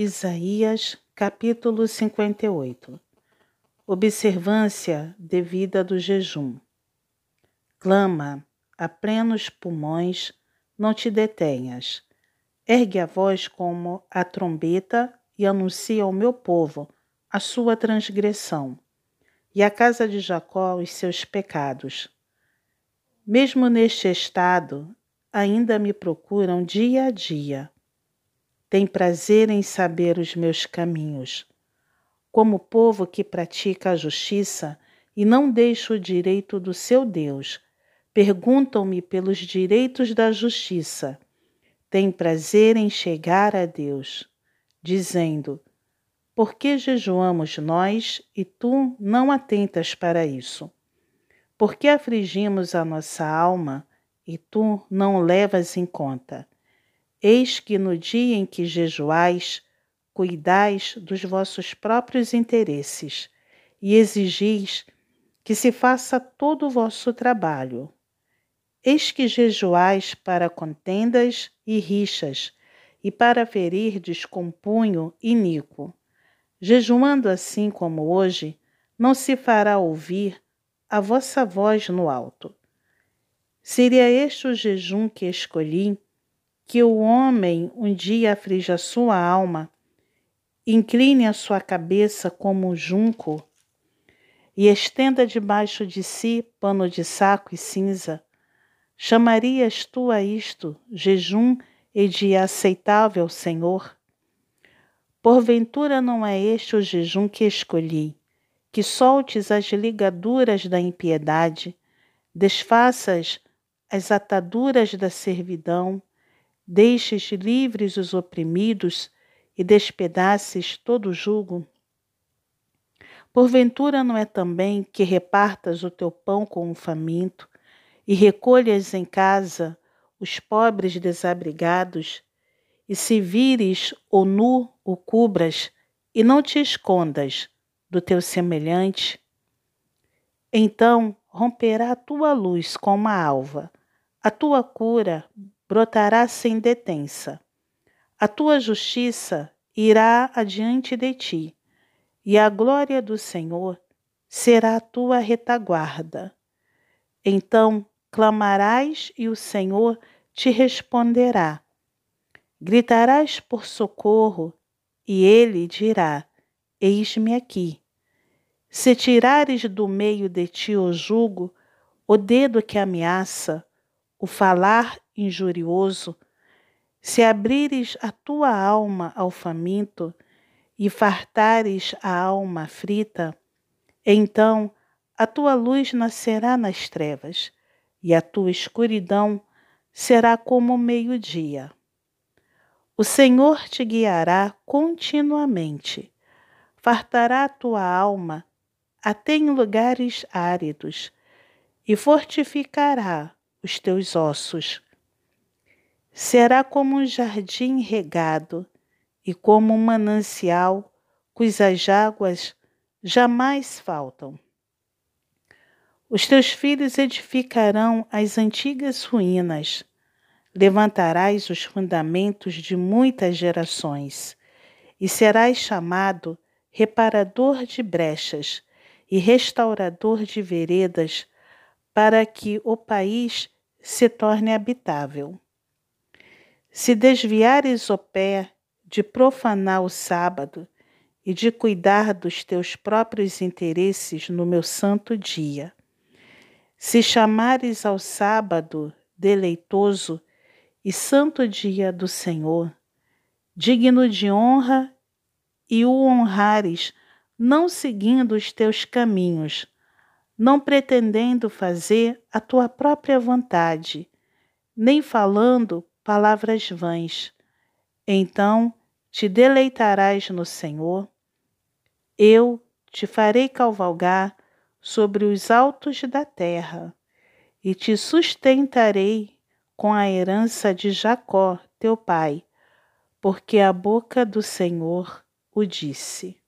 Isaías, capítulo 58 Observância devida do jejum. Clama a plenos pulmões, não te detenhas. Ergue a voz como a trombeta e anuncia ao meu povo a sua transgressão, e à casa de Jacó os seus pecados. Mesmo neste estado, ainda me procuram dia a dia tem prazer em saber os meus caminhos. Como povo que pratica a justiça e não deixa o direito do seu Deus, perguntam-me pelos direitos da justiça. Tem prazer em chegar a Deus, dizendo: Por que jejuamos nós e tu não atentas para isso? Por que afligimos a nossa alma e tu não levas em conta? Eis que no dia em que jejuais, cuidais dos vossos próprios interesses e exigis que se faça todo o vosso trabalho. Eis que jejuais para contendas e rixas, e para ferirdes com punho iníquo. Jejuando assim como hoje, não se fará ouvir a vossa voz no alto. Seria este o jejum que escolhi que o homem um dia aflige a sua alma, incline a sua cabeça como um junco e estenda debaixo de si pano de saco e cinza, chamarias tu a isto jejum e de aceitável Senhor? Porventura não é este o jejum que escolhi, que soltes as ligaduras da impiedade, desfaças as ataduras da servidão, deixes livres os oprimidos e despedaces todo o jugo? Porventura não é também que repartas o teu pão com o faminto e recolhas em casa os pobres desabrigados, e se vires o nu, o cubras, e não te escondas do teu semelhante? Então romperá a tua luz como a alva, a tua cura brotará sem detença. A tua justiça irá adiante de ti, e a glória do Senhor será a tua retaguarda. Então clamarás e o Senhor te responderá. Gritarás por socorro, e ele dirá: Eis-me aqui. Se tirares do meio de ti o jugo, o dedo que ameaça, o falar injurioso, se abrires a tua alma ao faminto e fartares a alma frita, então a tua luz nascerá nas trevas e a tua escuridão será como o meio-dia. O Senhor te guiará continuamente, fartará a tua alma até em lugares áridos e fortificará os teus ossos. Será como um jardim regado e como um manancial cujas águas jamais faltam. Os teus filhos edificarão as antigas ruínas, levantarás os fundamentos de muitas gerações, e serás chamado reparador de brechas e restaurador de veredas para que o país se torne habitável. Se desviares o pé de profanar o sábado e de cuidar dos teus próprios interesses no meu santo dia, se chamares ao sábado deleitoso e santo dia do Senhor, digno de honra, e o honrares, não seguindo os teus caminhos, não pretendendo fazer a tua própria vontade, nem falando palavras vãs. Então te deleitarás no Senhor. Eu te farei cavalgar sobre os altos da terra e te sustentarei com a herança de Jacó, teu pai, porque a boca do Senhor o disse.